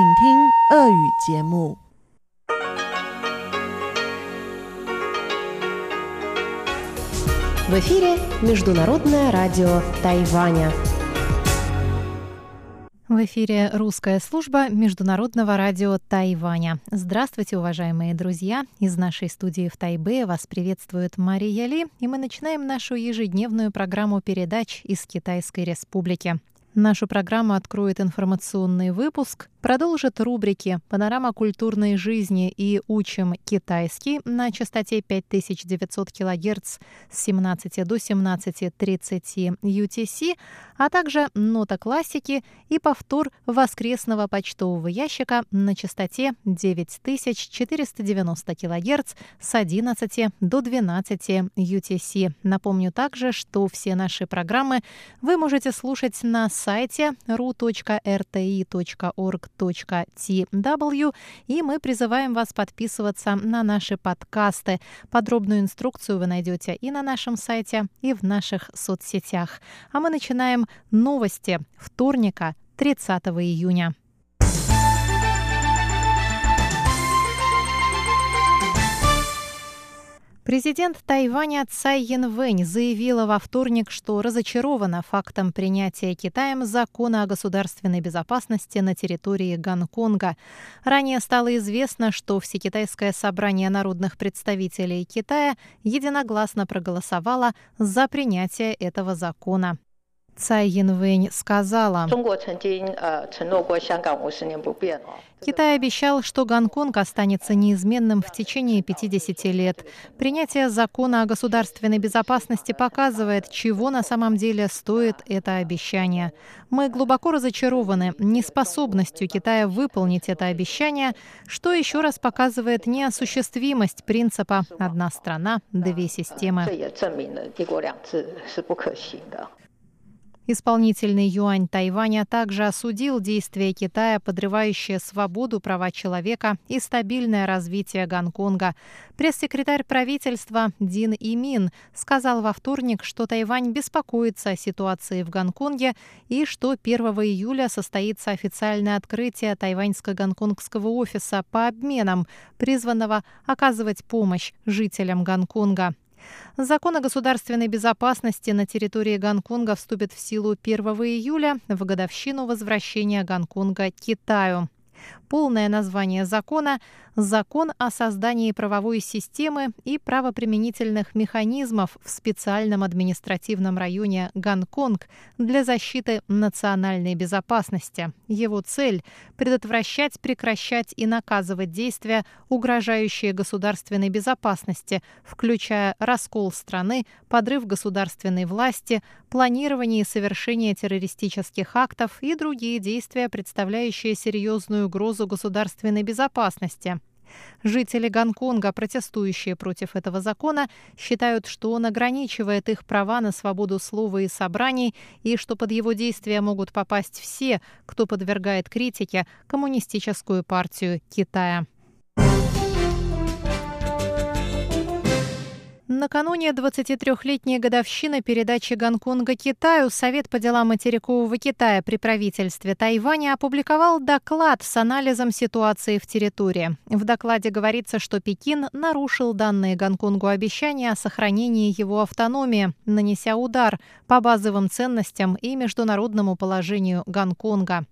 请听俄语节目。В эфире Международное радио Тайваня. В эфире русская служба Международного радио Тайваня. Здравствуйте, уважаемые друзья! Из нашей студии в Тайбе вас приветствует Мария Ли, и мы начинаем нашу ежедневную программу передач из Китайской Республики. Нашу программу откроет информационный выпуск, продолжит рубрики «Панорама культурной жизни» и «Учим китайский» на частоте 5900 кГц с 17 до 17.30 UTC, а также «Нота классики» и повтор воскресного почтового ящика на частоте 9490 кГц с 11 до 12 UTC. Напомню также, что все наши программы вы можете слушать на сайте ru.rti.org.tw и мы призываем вас подписываться на наши подкасты. Подробную инструкцию вы найдете и на нашем сайте, и в наших соцсетях. А мы начинаем новости вторника, 30 июня. Президент Тайваня Цай Янвэнь заявила во вторник, что разочарована фактом принятия Китаем закона о государственной безопасности на территории Гонконга. Ранее стало известно, что Всекитайское собрание народных представителей Китая единогласно проголосовало за принятие этого закона. Цай Янвэнь сказала, Китай обещал, что Гонконг останется неизменным в течение 50 лет. Принятие закона о государственной безопасности показывает, чего на самом деле стоит это обещание. Мы глубоко разочарованы неспособностью Китая выполнить это обещание, что еще раз показывает неосуществимость принципа «одна страна, две системы». Исполнительный юань Тайваня также осудил действия Китая, подрывающие свободу, права человека и стабильное развитие Гонконга. Пресс-секретарь правительства Дин Имин сказал во вторник, что Тайвань беспокоится о ситуации в Гонконге и что 1 июля состоится официальное открытие тайваньско-гонконгского офиса по обменам, призванного оказывать помощь жителям Гонконга. Закон о государственной безопасности на территории Гонконга вступит в силу 1 июля в годовщину возвращения Гонконга Китаю. Полное название закона Закон о создании правовой системы и правоприменительных механизмов в специальном административном районе Гонконг для защиты национальной безопасности. Его цель – предотвращать, прекращать и наказывать действия, угрожающие государственной безопасности, включая раскол страны, подрыв государственной власти, планирование и совершение террористических актов и другие действия, представляющие серьезную угрозу государственной безопасности. Жители Гонконга, протестующие против этого закона, считают, что он ограничивает их права на свободу слова и собраний, и что под его действия могут попасть все, кто подвергает критике коммунистическую партию Китая. Накануне 23-летней годовщины передачи Гонконга Китаю Совет по делам материкового Китая при правительстве Тайваня опубликовал доклад с анализом ситуации в территории. В докладе говорится, что Пекин нарушил данные Гонконгу обещания о сохранении его автономии, нанеся удар по базовым ценностям и международному положению Гонконга.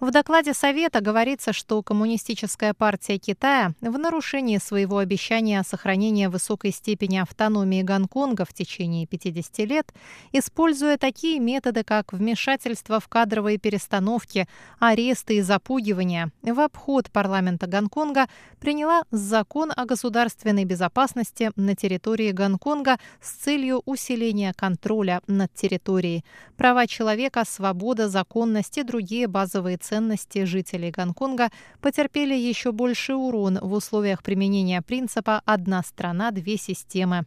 В докладе Совета говорится, что Коммунистическая партия Китая в нарушении своего обещания о сохранении высокой степени автономии Гонконга в течение 50 лет, используя такие методы, как вмешательство в кадровые перестановки, аресты и запугивания, в обход парламента Гонконга приняла закон о государственной безопасности на территории Гонконга с целью усиления контроля над территорией. Права человека, свобода, законность и другие базовые ценности жителей Гонконга потерпели еще больший урон в условиях применения принципа «одна страна, две системы».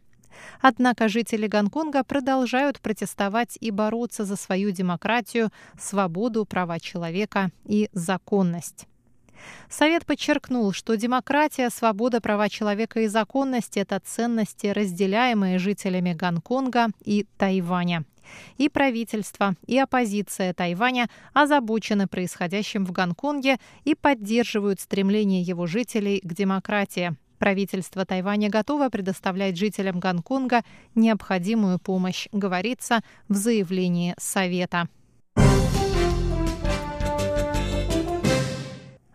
Однако жители Гонконга продолжают протестовать и бороться за свою демократию, свободу, права человека и законность. Совет подчеркнул, что демократия, свобода, права человека и законность – это ценности, разделяемые жителями Гонконга и Тайваня. И правительство, и оппозиция Тайваня озабочены происходящим в Гонконге и поддерживают стремление его жителей к демократии. Правительство Тайваня готово предоставлять жителям Гонконга необходимую помощь, говорится в заявлении Совета.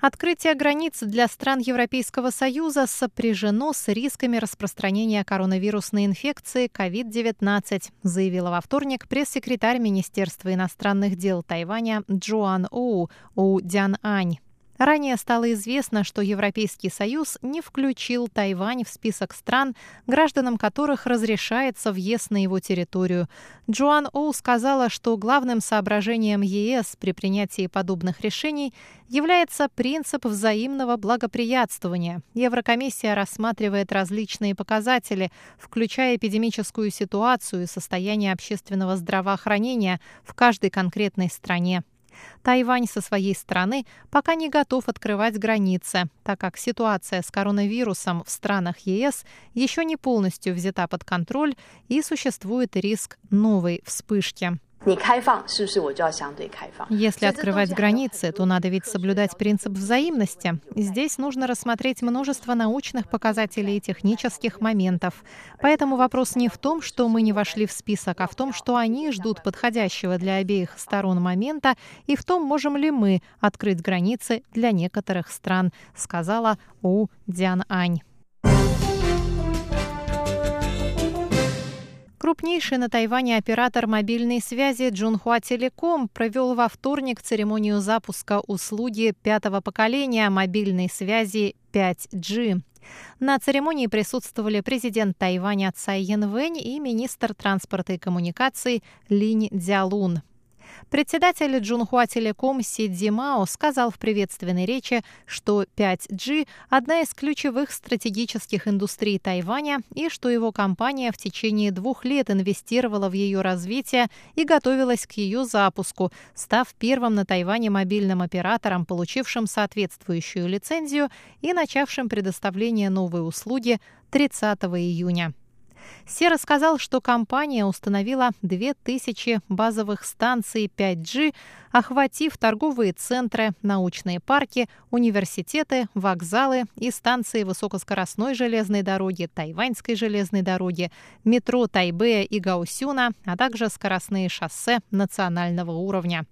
Открытие границ для стран Европейского Союза сопряжено с рисками распространения коронавирусной инфекции COVID-19, заявила во вторник пресс-секретарь Министерства иностранных дел Тайваня Джоан Оу Оу Дян Ань. Ранее стало известно, что Европейский Союз не включил Тайвань в список стран, гражданам которых разрешается въезд на его территорию. Джоан Оу сказала, что главным соображением ЕС при принятии подобных решений является принцип взаимного благоприятствования. Еврокомиссия рассматривает различные показатели, включая эпидемическую ситуацию и состояние общественного здравоохранения в каждой конкретной стране. Тайвань со своей стороны пока не готов открывать границы, так как ситуация с коронавирусом в странах ЕС еще не полностью взята под контроль и существует риск новой вспышки. Если открывать границы, то надо ведь соблюдать принцип взаимности. Здесь нужно рассмотреть множество научных показателей и технических моментов. Поэтому вопрос не в том, что мы не вошли в список, а в том, что они ждут подходящего для обеих сторон момента и в том, можем ли мы открыть границы для некоторых стран, сказала У Диан Ань. Крупнейший на Тайване оператор мобильной связи Джунхуа Телеком провел во вторник церемонию запуска услуги пятого поколения мобильной связи 5G. На церемонии присутствовали президент Тайваня Цай Янвэнь и министр транспорта и коммуникаций Линь Дзялун. Председатель Джунхуа Телеком Си Димао сказал в приветственной речи, что 5G – одна из ключевых стратегических индустрий Тайваня и что его компания в течение двух лет инвестировала в ее развитие и готовилась к ее запуску, став первым на Тайване мобильным оператором, получившим соответствующую лицензию и начавшим предоставление новой услуги 30 июня. Се рассказал, что компания установила 2000 базовых станций 5G, охватив торговые центры, научные парки, университеты, вокзалы и станции высокоскоростной железной дороги, тайваньской железной дороги, метро Тайбэя и Гаусюна, а также скоростные шоссе национального уровня.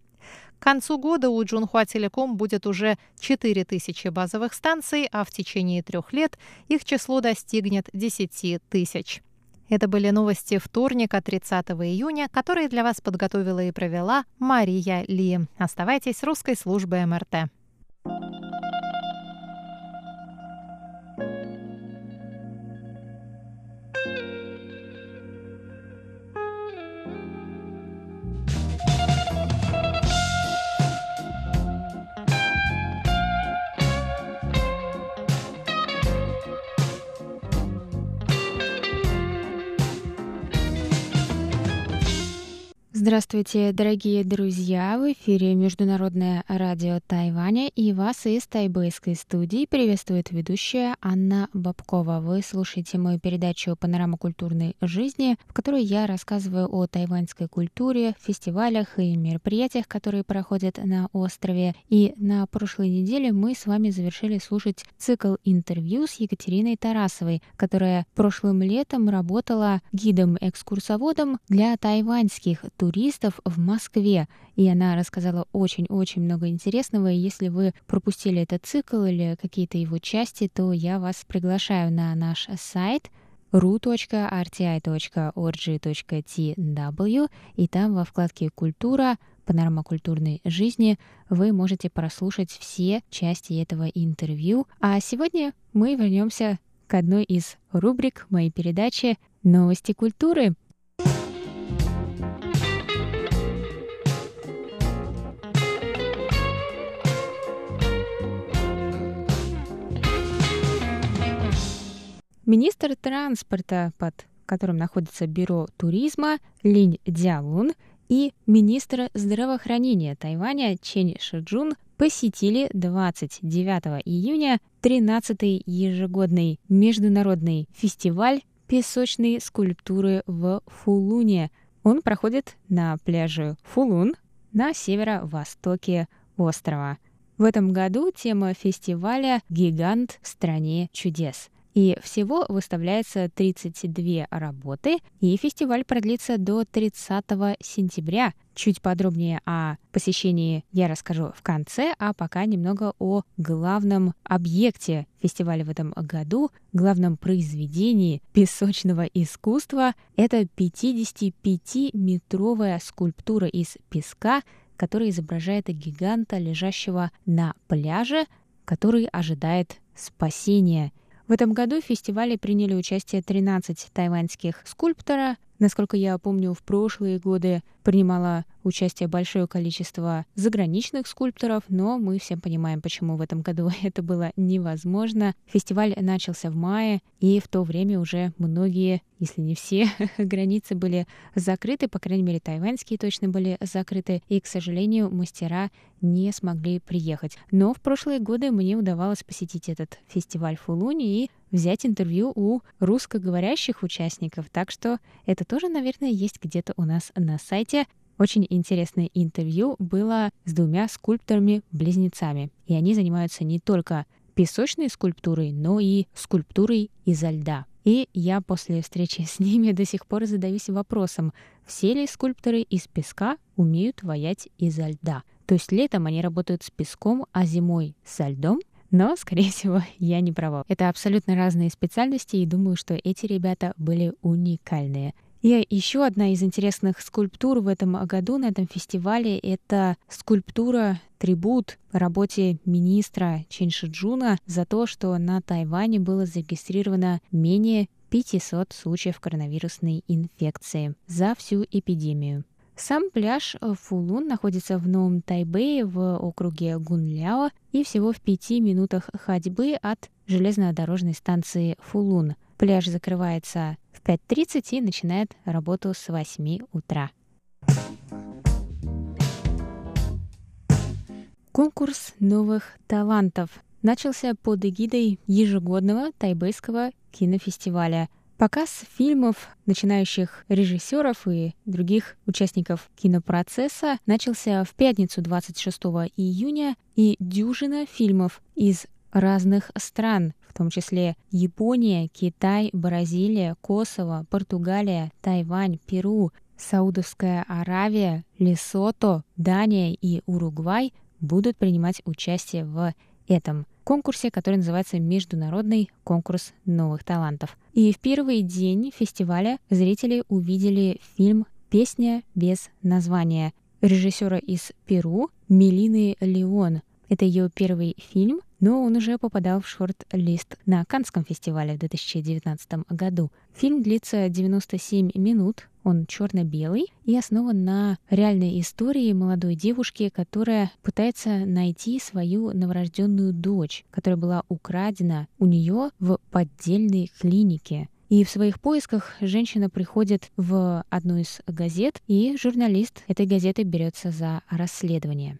К концу года у Джунхуа Телеком будет уже 4000 базовых станций, а в течение трех лет их число достигнет 10 тысяч. Это были новости вторника, 30 июня, которые для вас подготовила и провела Мария Ли. Оставайтесь с русской службой МРТ. Здравствуйте, дорогие друзья! В эфире Международное радио Тайваня и вас из тайбэйской студии приветствует ведущая Анна Бабкова. Вы слушаете мою передачу «Панорама культурной жизни», в которой я рассказываю о тайваньской культуре, фестивалях и мероприятиях, которые проходят на острове. И на прошлой неделе мы с вами завершили слушать цикл интервью с Екатериной Тарасовой, которая прошлым летом работала гидом-экскурсоводом для тайваньских туристов туристов в Москве. И она рассказала очень-очень много интересного. И если вы пропустили этот цикл или какие-то его части, то я вас приглашаю на наш сайт ru.rti.org.tw, и там во вкладке «Культура» панорама культурной жизни, вы можете прослушать все части этого интервью. А сегодня мы вернемся к одной из рубрик моей передачи «Новости культуры». Министр транспорта, под которым находится Бюро туризма Линь Дзялун и министр здравоохранения Тайваня Чен Шиджун посетили 29 июня 13-й ежегодный международный фестиваль песочной скульптуры в Фулуне, Он проходит на пляже Фулун на северо-востоке острова. В этом году тема фестиваля «Гигант в стране чудес». И всего выставляется 32 работы, и фестиваль продлится до 30 сентября. Чуть подробнее о посещении я расскажу в конце, а пока немного о главном объекте фестиваля в этом году, главном произведении песочного искусства. Это 55-метровая скульптура из песка, которая изображает гиганта, лежащего на пляже, который ожидает спасения – в этом году в фестивале приняли участие 13 тайваньских скульптора. Насколько я помню, в прошлые годы принимало участие большое количество заграничных скульпторов, но мы все понимаем, почему в этом году это было невозможно. Фестиваль начался в мае, и в то время уже многие, если не все, границы были закрыты, по крайней мере, тайваньские точно были закрыты, и, к сожалению, мастера не смогли приехать. Но в прошлые годы мне удавалось посетить этот фестиваль в Фулуне и взять интервью у русскоговорящих участников, так что это тоже, наверное, есть где-то у нас на сайте. Очень интересное интервью было с двумя скульпторами-близнецами. И они занимаются не только песочной скульптурой, но и скульптурой изо льда. И я после встречи с ними до сих пор задаюсь вопросом, все ли скульпторы из песка умеют ваять изо льда. То есть летом они работают с песком, а зимой со льдом? Но, скорее всего, я не права. Это абсолютно разные специальности, и думаю, что эти ребята были уникальные. И еще одна из интересных скульптур в этом году на этом фестивале — это скульптура трибут работе министра Чин Шиджуна за то, что на Тайване было зарегистрировано менее 500 случаев коронавирусной инфекции за всю эпидемию. Сам пляж Фулун находится в Новом Тайбэе в округе Гунляо и всего в пяти минутах ходьбы от железнодорожной станции Фулун. Пляж закрывается в 5.30 и начинает работу с 8 утра. Конкурс новых талантов начался под эгидой ежегодного тайбэйского кинофестиваля. Показ фильмов начинающих режиссеров и других участников кинопроцесса начался в пятницу 26 июня, и дюжина фильмов из разных стран, в том числе Япония, Китай, Бразилия, Косово, Португалия, Тайвань, Перу, Саудовская Аравия, Лесото, Дания и Уругвай будут принимать участие в этом конкурсе, который называется Международный конкурс новых талантов. И в первый день фестиваля зрители увидели фильм «Песня без названия» режиссера из Перу Мелины Леон. Это ее первый фильм, но он уже попадал в шорт-лист на Канском фестивале в 2019 году. Фильм длится 97 минут, он черно-белый и основан на реальной истории молодой девушки, которая пытается найти свою новорожденную дочь, которая была украдена у нее в поддельной клинике. И в своих поисках женщина приходит в одну из газет, и журналист этой газеты берется за расследование.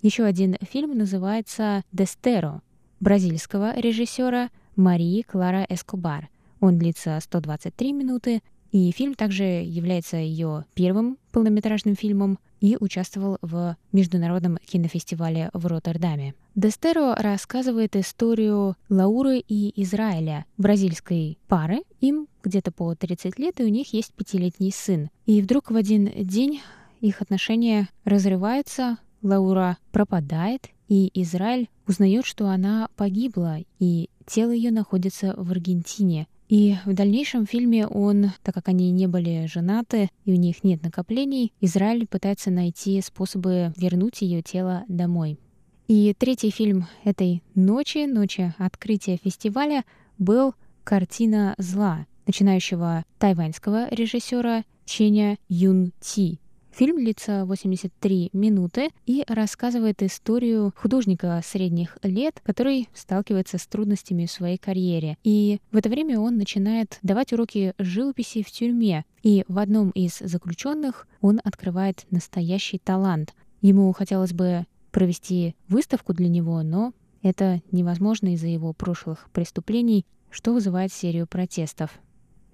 Еще один фильм называется «Дестеро» бразильского режиссера Марии Клара Эскобар. Он длится 123 минуты, и фильм также является ее первым полнометражным фильмом и участвовал в международном кинофестивале в Роттердаме. Дестеро рассказывает историю Лауры и Израиля, бразильской пары. Им где-то по 30 лет, и у них есть пятилетний сын. И вдруг в один день их отношения разрываются, Лаура пропадает, и Израиль узнает, что она погибла, и тело ее находится в Аргентине. И в дальнейшем фильме он, так как они не были женаты и у них нет накоплений, Израиль пытается найти способы вернуть ее тело домой. И третий фильм этой ночи, ночи открытия фестиваля, был «Картина зла» начинающего тайваньского режиссера Ченя Юн Ти. Фильм длится 83 минуты и рассказывает историю художника средних лет, который сталкивается с трудностями в своей карьере. И в это время он начинает давать уроки живописи в тюрьме. И в одном из заключенных он открывает настоящий талант. Ему хотелось бы провести выставку для него, но это невозможно из-за его прошлых преступлений, что вызывает серию протестов.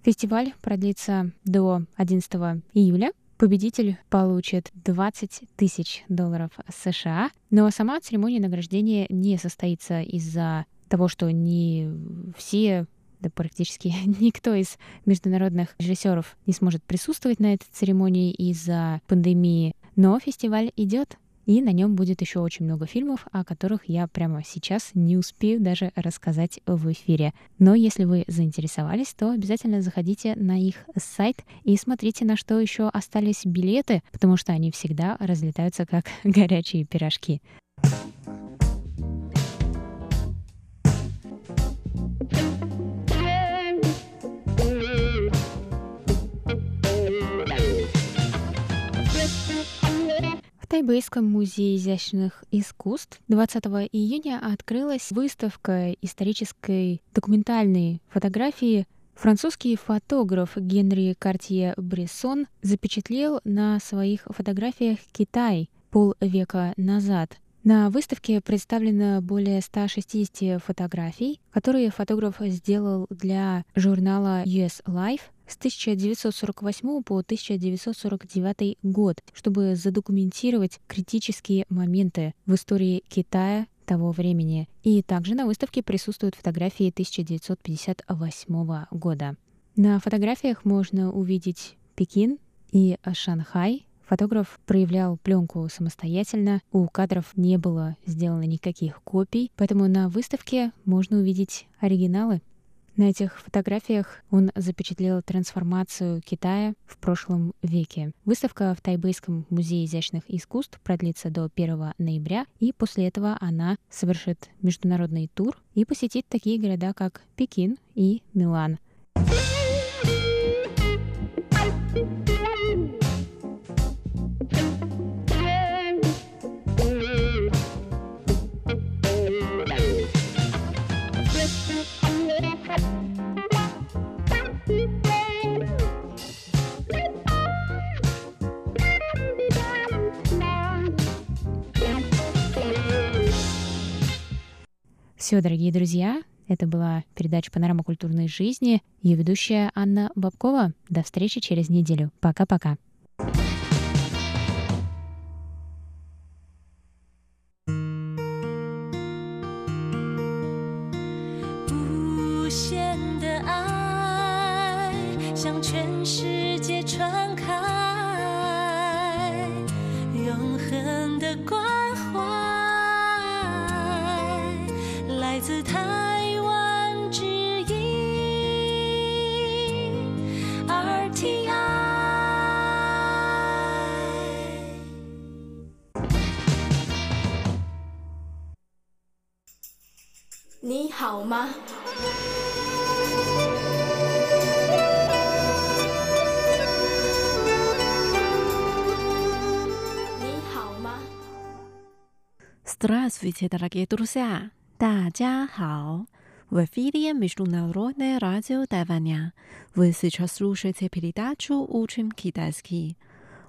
Фестиваль продлится до 11 июля Победитель получит 20 тысяч долларов США, но сама церемония награждения не состоится из-за того, что не все да практически никто из международных режиссеров не сможет присутствовать на этой церемонии из-за пандемии. Но фестиваль идет, и на нем будет еще очень много фильмов, о которых я прямо сейчас не успею даже рассказать в эфире. Но если вы заинтересовались, то обязательно заходите на их сайт и смотрите, на что еще остались билеты, потому что они всегда разлетаются как горячие пирожки. Тайбэйском музее изящных искусств 20 июня открылась выставка исторической документальной фотографии Французский фотограф Генри Картье Брессон запечатлел на своих фотографиях Китай полвека назад. На выставке представлено более 160 фотографий, которые фотограф сделал для журнала US Life с 1948 по 1949 год, чтобы задокументировать критические моменты в истории Китая того времени. И также на выставке присутствуют фотографии 1958 года. На фотографиях можно увидеть Пекин и Шанхай, Фотограф проявлял пленку самостоятельно, у кадров не было сделано никаких копий, поэтому на выставке можно увидеть оригиналы. На этих фотографиях он запечатлел трансформацию Китая в прошлом веке. Выставка в Тайбэйском музее изящных искусств продлится до 1 ноября, и после этого она совершит международный тур и посетит такие города, как Пекин и Милан. Все, дорогие друзья, это была передача «Панорама культурной жизни». Ее ведущая Анна Бабкова. До встречи через неделю. Пока-пока. 你 ？Здравствуйте, дорогие друзья! 大家好！В эфире Международное радио Тайваня. Вы сейчас слушаете передачу «Учим китайский».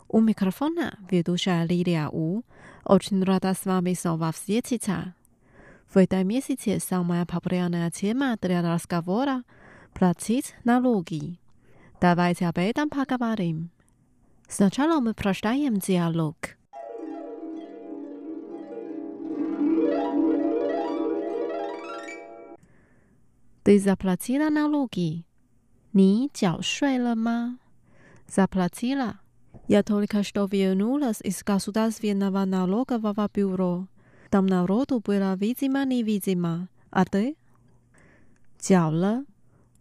У микрофона ведущая Лилия У. Очень рада с вами снова встретиться. В этом месяце самая популярная тема для разговора – платить налоги. Давайте об этом поговорим. Сначала мы прочитаем диалог. Ты заплатила налоги? 你缴税了吗？Заплатила. Я только что вернулась из государственного налогового бюро. Там народу было видимо-невидимо. А ты？缴了，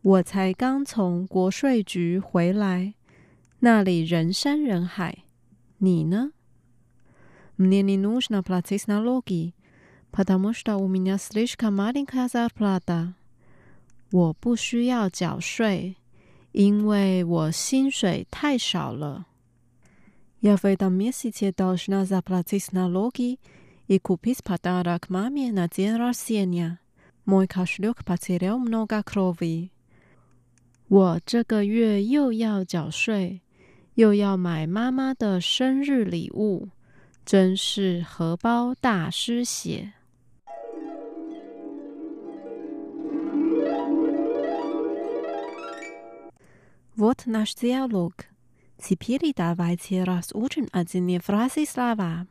我才刚从国税局回来，那里人山人海。你呢？Мне не нужно платить налоги, потому что у меня слишком маленькая зарплата。 我不需要缴税，因为我薪水太少了。Я в этом месяце должна заплатить налоги и купить подарок маме на день рождения. Мой кошелек потерял много крови. 我这个月又要缴税，又要买妈妈的生日礼物，真是荷包大失血。 Вот наш диалог. Теперь давайте разучим отдельные фразы слова.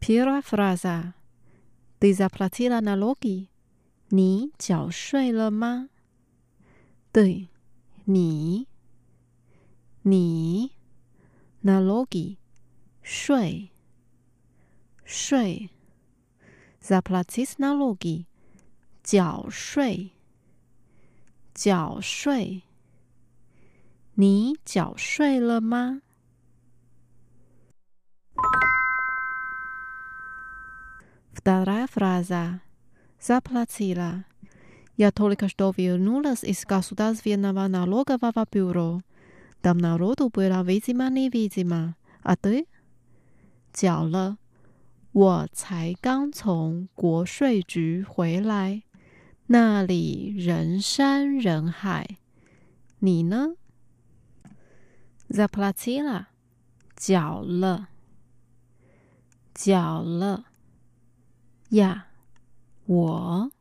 Первая фраза. Ты заплатила налоги? 你缴税了吗？对，你，你，налоги，税，税，заплатить налоги，缴税， 缴税。你缴税了吗？Вторая фраза. Заплатила. Я только что вернулась из государственного налогового бюро. Там народу было видимо-невидимо. А ты? 缴了。我才刚从国税局回来， 那里人山人海，你呢？Zaplatila，缴了，缴了呀！我，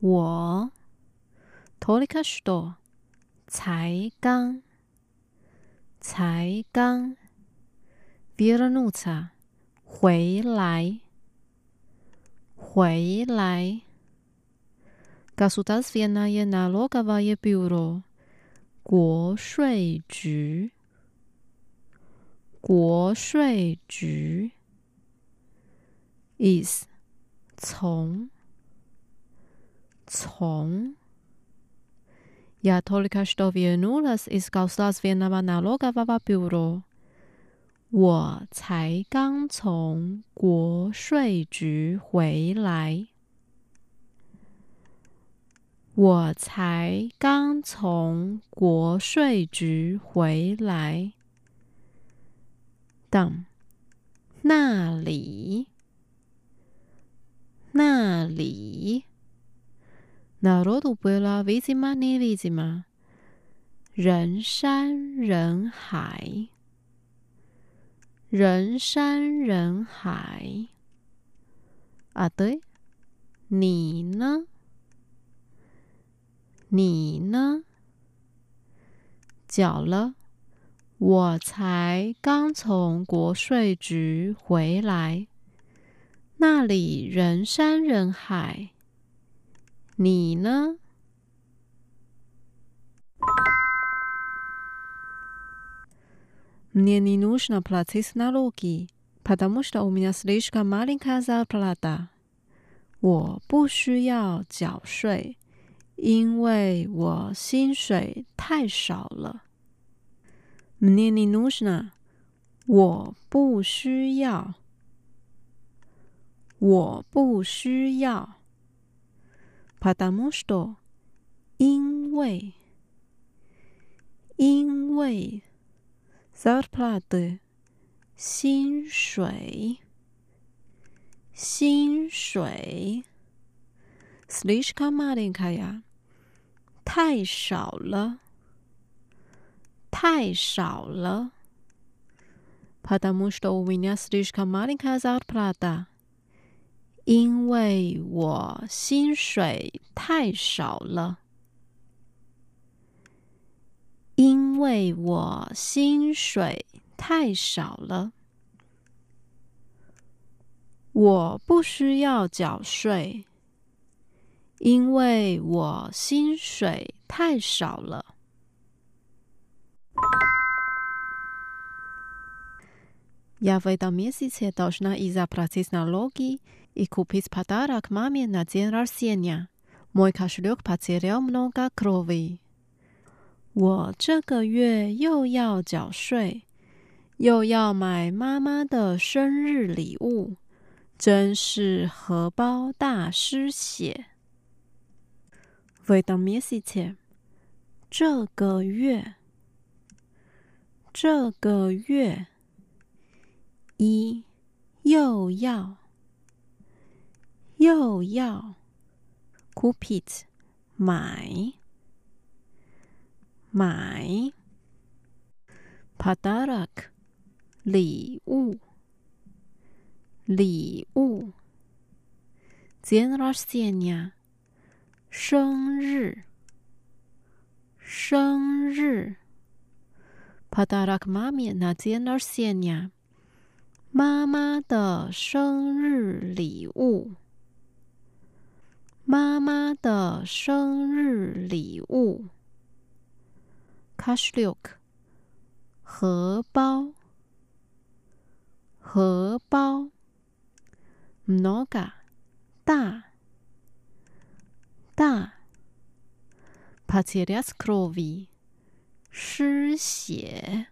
我，Torikashdo，才刚，才刚，Vira nuta，回来，回来。，государственное налоговое бюро，国税局国税局，is。从从，Я только что вернулась из государственного налогового бюро。我才刚从国税局回来。 我才刚从国税局回来。等那里，那里。那罗都贝拉维吉玛尼维吉玛，人山人海，人山人海。啊，对，你呢？你呢？缴了，我才刚从国税局回来。那里人山人海，你呢？Мне не нужно платить налоги, потому что у меня слишком маленькая зарплата。我不需要缴税， 因为我薪水太少了。Мне не нужно，我不需要。我不需要，потому что，因为，因为，зарплата，薪水，薪水 ，слишком маленькая，太少了，太少了，потому что у меня слишком маленькая зарплата。因为我薪水太少了，因为我薪水太少了，我不需要缴税， 因为我薪水太少了。Я в этом месяце должна заплатить налоги. и купить подарок маме на день рождения. Мой кошелек потерял много крови. 我这个月又要缴税，又要买妈妈的生日礼物，真是荷包大失血。 会当咩事情？这个月，这个月，一又要又要，kupie 买买，padarok 礼物礼物，zien rosyenia。生日生日。Padarak mami na dien rojenia，妈妈的生日礼物。妈妈的生日礼物。Kashliok，荷包。荷包。Mnoga，大。大。Patirias krovi，失血。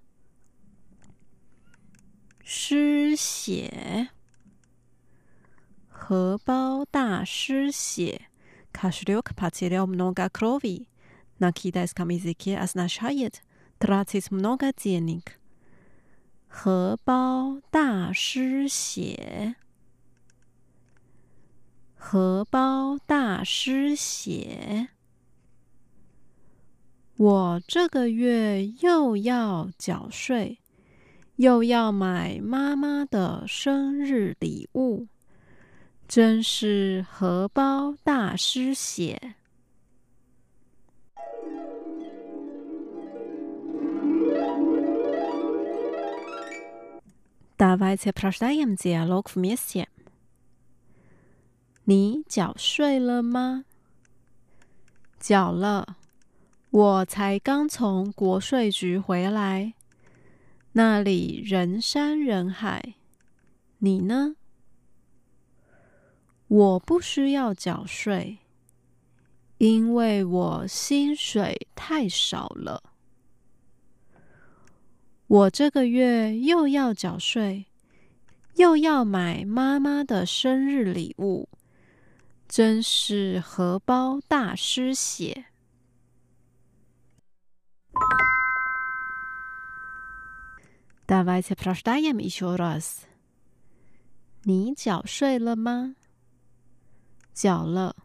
失血。荷包大失血。Kashliok patirial mnoga krovi。Nakidas kamiziki asnashayet。Tratis mnoga dienik。荷包大失血。 荷包大失血。我这个月又要缴税，又要买妈妈的生日礼物，真是荷包大失血。Давайте прочитаем диалог вместе. 你缴税了吗？缴了，我才刚从国税局回来，那里人山人海。你呢？我不需要缴税，因为我薪水太少了。我这个月又要缴税，又要买妈妈的生日礼物，真是荷包大失血。Давайте прочитаем еще раз。你缴税了吗？缴了，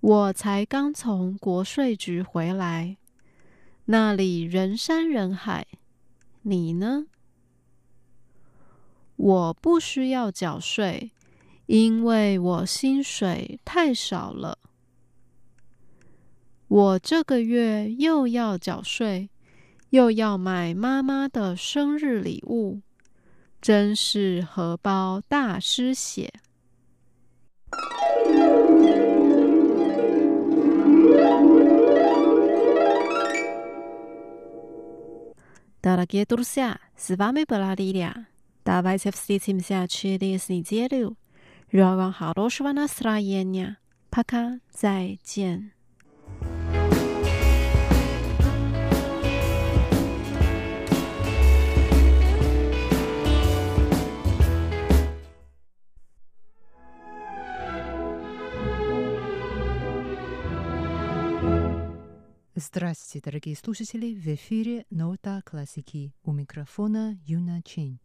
我才刚从国税局回来，那里人山人海。你呢？我不需要缴税， 因为我薪水太少了。我这个月又要缴税，又要买妈妈的生日礼物，真是荷包大失血。Дорогие друзья, с вами была Лилия. Давайте встретимся через неделю. Желаю дорогие слушатели! В эфире Нота классики. У микрофона Юна Чин.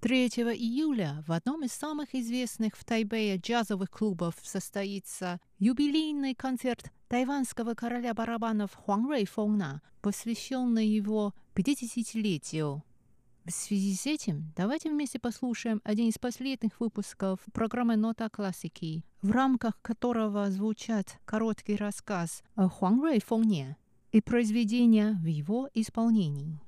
3 июля в одном из самых известных в Тайбэе джазовых клубов состоится юбилейный концерт тайванского короля барабанов Хуан Рейфона, посвященный его 50-летию. В связи с этим давайте вместе послушаем один из последних выпусков программы «Нота классики», в рамках которого звучат короткий рассказ о Хуан Рэй Фоне и произведения в его исполнении.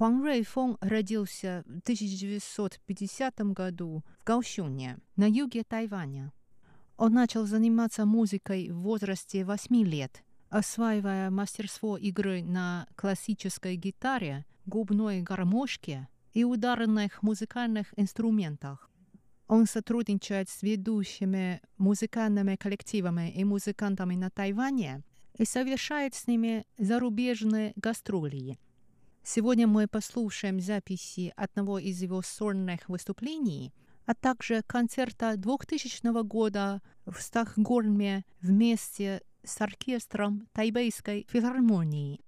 Хуан Рэй Фон родился в 1950 году в Гаосюне, на юге Тайваня. Он начал заниматься музыкой в возрасте 8 лет, осваивая мастерство игры на классической гитаре, губной гармошке и ударных музыкальных инструментах. Он сотрудничает с ведущими музыкальными коллективами и музыкантами на Тайване и совершает с ними зарубежные гастроли. Сегодня мы послушаем записи одного из его сольных выступлений – а также концерта 2000 года в Стокгольме вместе с оркестром Тайбейской филармонии.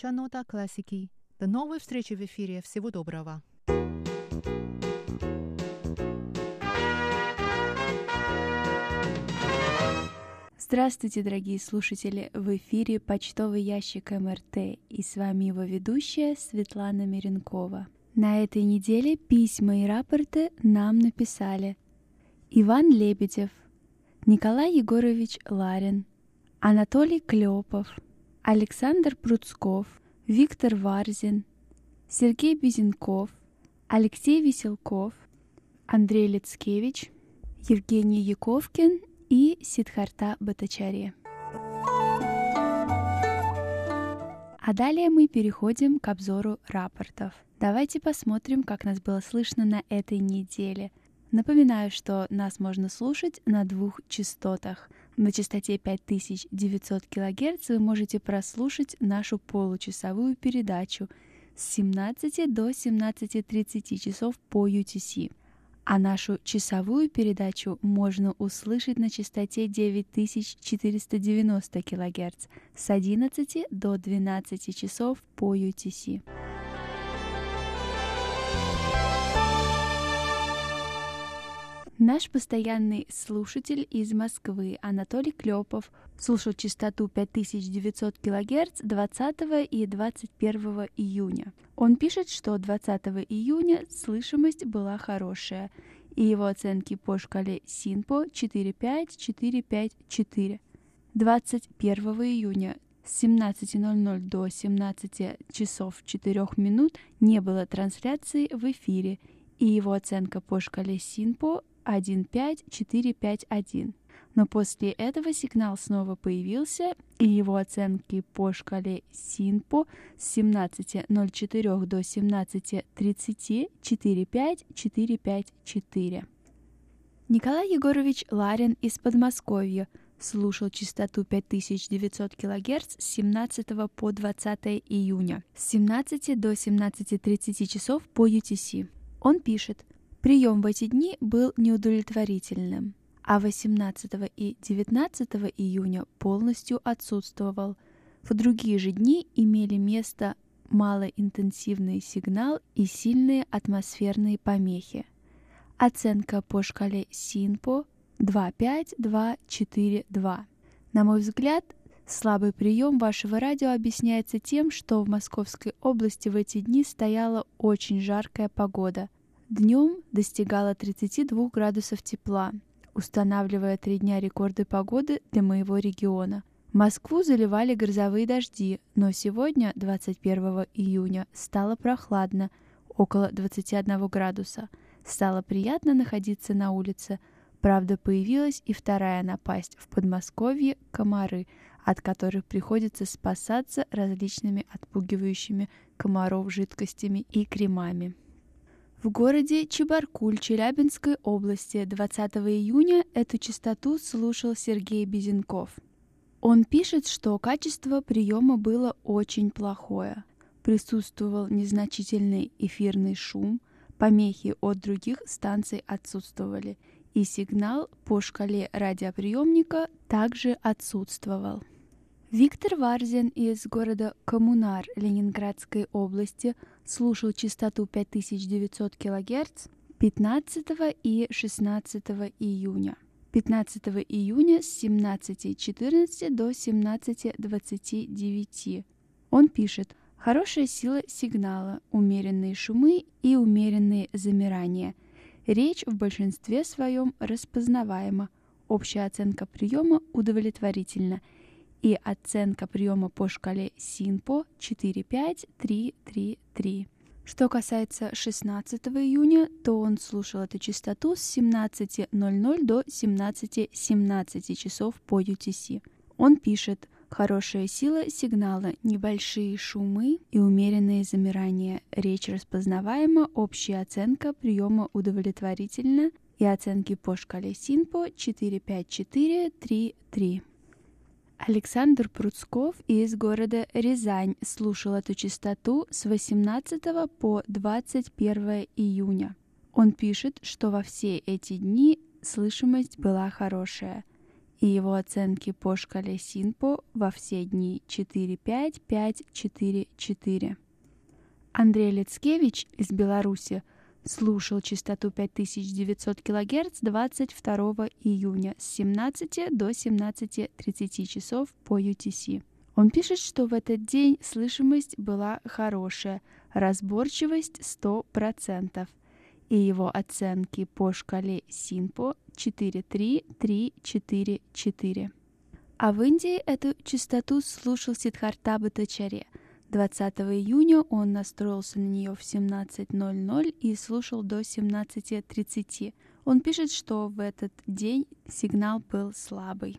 Передача «Нота классики». До новой встречи в эфире. Всего доброго. Здравствуйте, дорогие слушатели! В эфире почтовый ящик МРТ и с вами его ведущая Светлана Миренкова. На этой неделе письма и рапорты нам написали Иван Лебедев, Николай Егорович Ларин, Анатолий Клепов, Александр Пруцков, Виктор Варзин, Сергей Безенков, Алексей Веселков, Андрей Лицкевич, Евгений Яковкин и Сидхарта Батачария. А далее мы переходим к обзору рапортов. Давайте посмотрим, как нас было слышно на этой неделе. Напоминаю, что нас можно слушать на двух частотах. На частоте 5900 кГц вы можете прослушать нашу получасовую передачу с 17 до 17.30 часов по UTC а нашу часовую передачу можно услышать на частоте 9490 кГц с 11 до 12 часов по UTC. Наш постоянный слушатель из Москвы Анатолий Клепов слушал частоту 5900 кГц 20 и 21 июня. Он пишет, что 20 июня слышимость была хорошая, и его оценки по шкале СИНПО 45454. 21 июня с 17.00 до 17 часов 4 минут не было трансляции в эфире, и его оценка по шкале СИНПО 15451. Но после этого сигнал снова появился, и его оценки по шкале СИНПО с 17.04 до 17.30 45454. Николай Егорович Ларин из Подмосковья слушал частоту 5900 кГц с 17 по 20 июня, с 17 до 17.30 часов по UTC. Он пишет, Прием в эти дни был неудовлетворительным, а 18 и 19 июня полностью отсутствовал. В другие же дни имели место малоинтенсивный сигнал и сильные атмосферные помехи. Оценка по шкале СИНПО 25242. На мой взгляд, слабый прием вашего радио объясняется тем, что в Московской области в эти дни стояла очень жаркая погода – Днем достигала 32 градусов тепла, устанавливая три дня рекорды погоды для моего региона. Москву заливали грозовые дожди, но сегодня, 21 июня, стало прохладно, около 21 градуса. Стало приятно находиться на улице. Правда, появилась и вторая напасть в Подмосковье – комары, от которых приходится спасаться различными отпугивающими комаров жидкостями и кремами. В городе Чебаркуль Челябинской области 20 июня эту частоту слушал Сергей Безенков. Он пишет, что качество приема было очень плохое. Присутствовал незначительный эфирный шум, помехи от других станций отсутствовали, и сигнал по шкале радиоприемника также отсутствовал. Виктор Варзин из города Коммунар Ленинградской области слушал частоту 5900 кГц 15 и 16 июня. 15 июня с 17.14 до 17.29. Он пишет «Хорошая сила сигнала, умеренные шумы и умеренные замирания. Речь в большинстве своем распознаваема. Общая оценка приема удовлетворительна – и оценка приема по шкале СИНПО 45333. Что касается 16 июня, то он слушал эту частоту с 17.00 до 17.17 .17 часов по UTC. Он пишет «Хорошая сила сигнала, небольшие шумы и умеренные замирания. Речь распознаваема, общая оценка приема удовлетворительна и оценки по шкале СИНПО 45433». Александр Пруцков из города Рязань слушал эту частоту с 18 по 21 июня. Он пишет, что во все эти дни слышимость была хорошая. и его оценки по шкале Синпо во все дни 4-5-5-4-4. Андрей Лицкевич из Беларуси слушал частоту 5900 кГц 22 июня с 17 до 17.30 часов по UTC. Он пишет, что в этот день слышимость была хорошая, разборчивость 100%, и его оценки по шкале Синпо 43344. А в Индии эту частоту слушал Сидхарта Батачаре. 20 июня он настроился на нее в 17.00 и слушал до 17.30. Он пишет, что в этот день сигнал был слабый.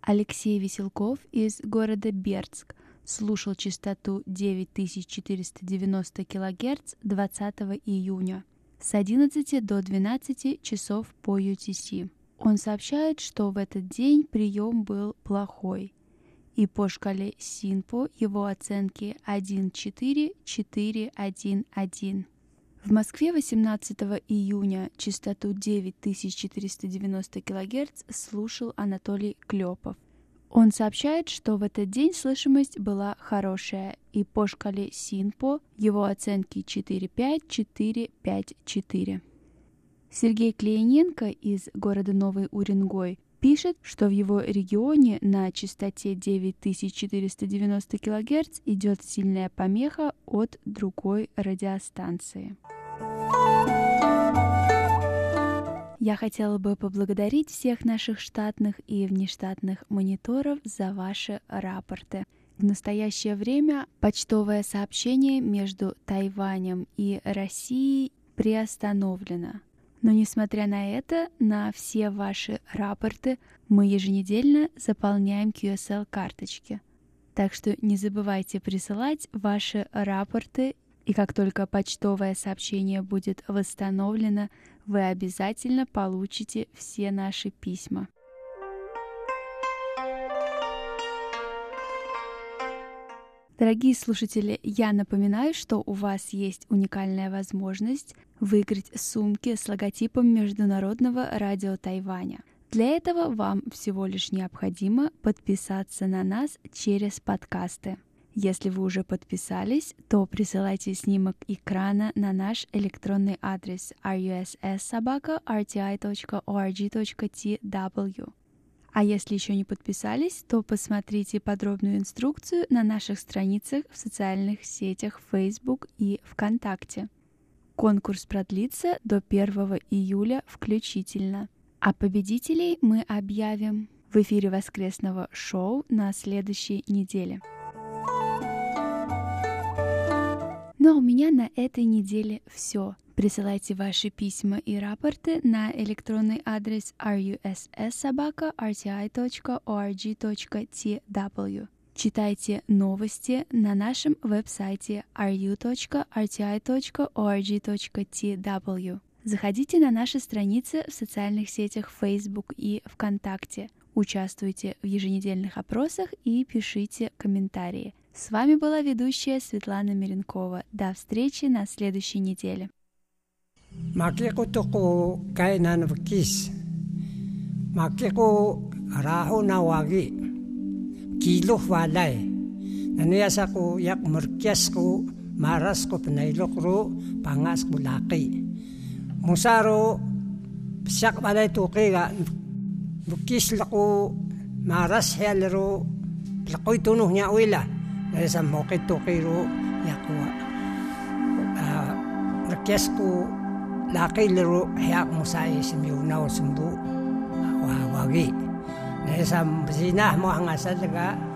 Алексей Веселков из города Бердск слушал частоту 9490 кГц 20 июня с 11 до 12 часов по UTC. Он сообщает, что в этот день прием был плохой, и по шкале Синпо его оценки 1.4-4.1.1. В Москве 18 июня частоту 9490 кГц слушал Анатолий Клепов. Он сообщает, что в этот день слышимость была хорошая, и по шкале Синпо его оценки 4.5-4.5-4. Сергей Клеененко из города Новый Уренгой пишет, что в его регионе на частоте 9490 кГц идет сильная помеха от другой радиостанции. Я хотела бы поблагодарить всех наших штатных и внештатных мониторов за ваши рапорты. В настоящее время почтовое сообщение между Тайванем и Россией приостановлено. Но несмотря на это, на все ваши рапорты мы еженедельно заполняем QSL-карточки. Так что не забывайте присылать ваши рапорты, и как только почтовое сообщение будет восстановлено, вы обязательно получите все наши письма. Дорогие слушатели, я напоминаю, что у вас есть уникальная возможность выиграть сумки с логотипом Международного радио Тайваня. Для этого вам всего лишь необходимо подписаться на нас через подкасты. Если вы уже подписались, то присылайте снимок экрана на наш электронный адрес russsobaka.rti.org.tw. А если еще не подписались, то посмотрите подробную инструкцию на наших страницах в социальных сетях Facebook и ВКонтакте. Конкурс продлится до 1 июля включительно. А победителей мы объявим в эфире воскресного шоу на следующей неделе. Ну а у меня на этой неделе все. Присылайте ваши письма и рапорты на электронный адрес russsobaka.rti.org.tw. Читайте новости на нашем веб-сайте ru.rti.org.tw. Заходите на наши страницы в социальных сетях Facebook и ВКонтакте. Участвуйте в еженедельных опросах и пишите комментарии. С вами была ведущая Светлана Миренкова. До встречи на следующей неделе. Maki ko to ko kainan of kiss. Maki ko raho na wagi. Kilo walay. Naniyas ako yak murkyas ko maras ko pinailok ro pangas ko laki. Musaro siyak balay tuki ga bukis lako maras helero lakoy tunuh niya uila. Naniyas ang mokit tuki ro yakuwa. Uh, ah, Request laki liru hiak musai semiu nau sembu wah wagi. Nesam bersinah mau angasat juga.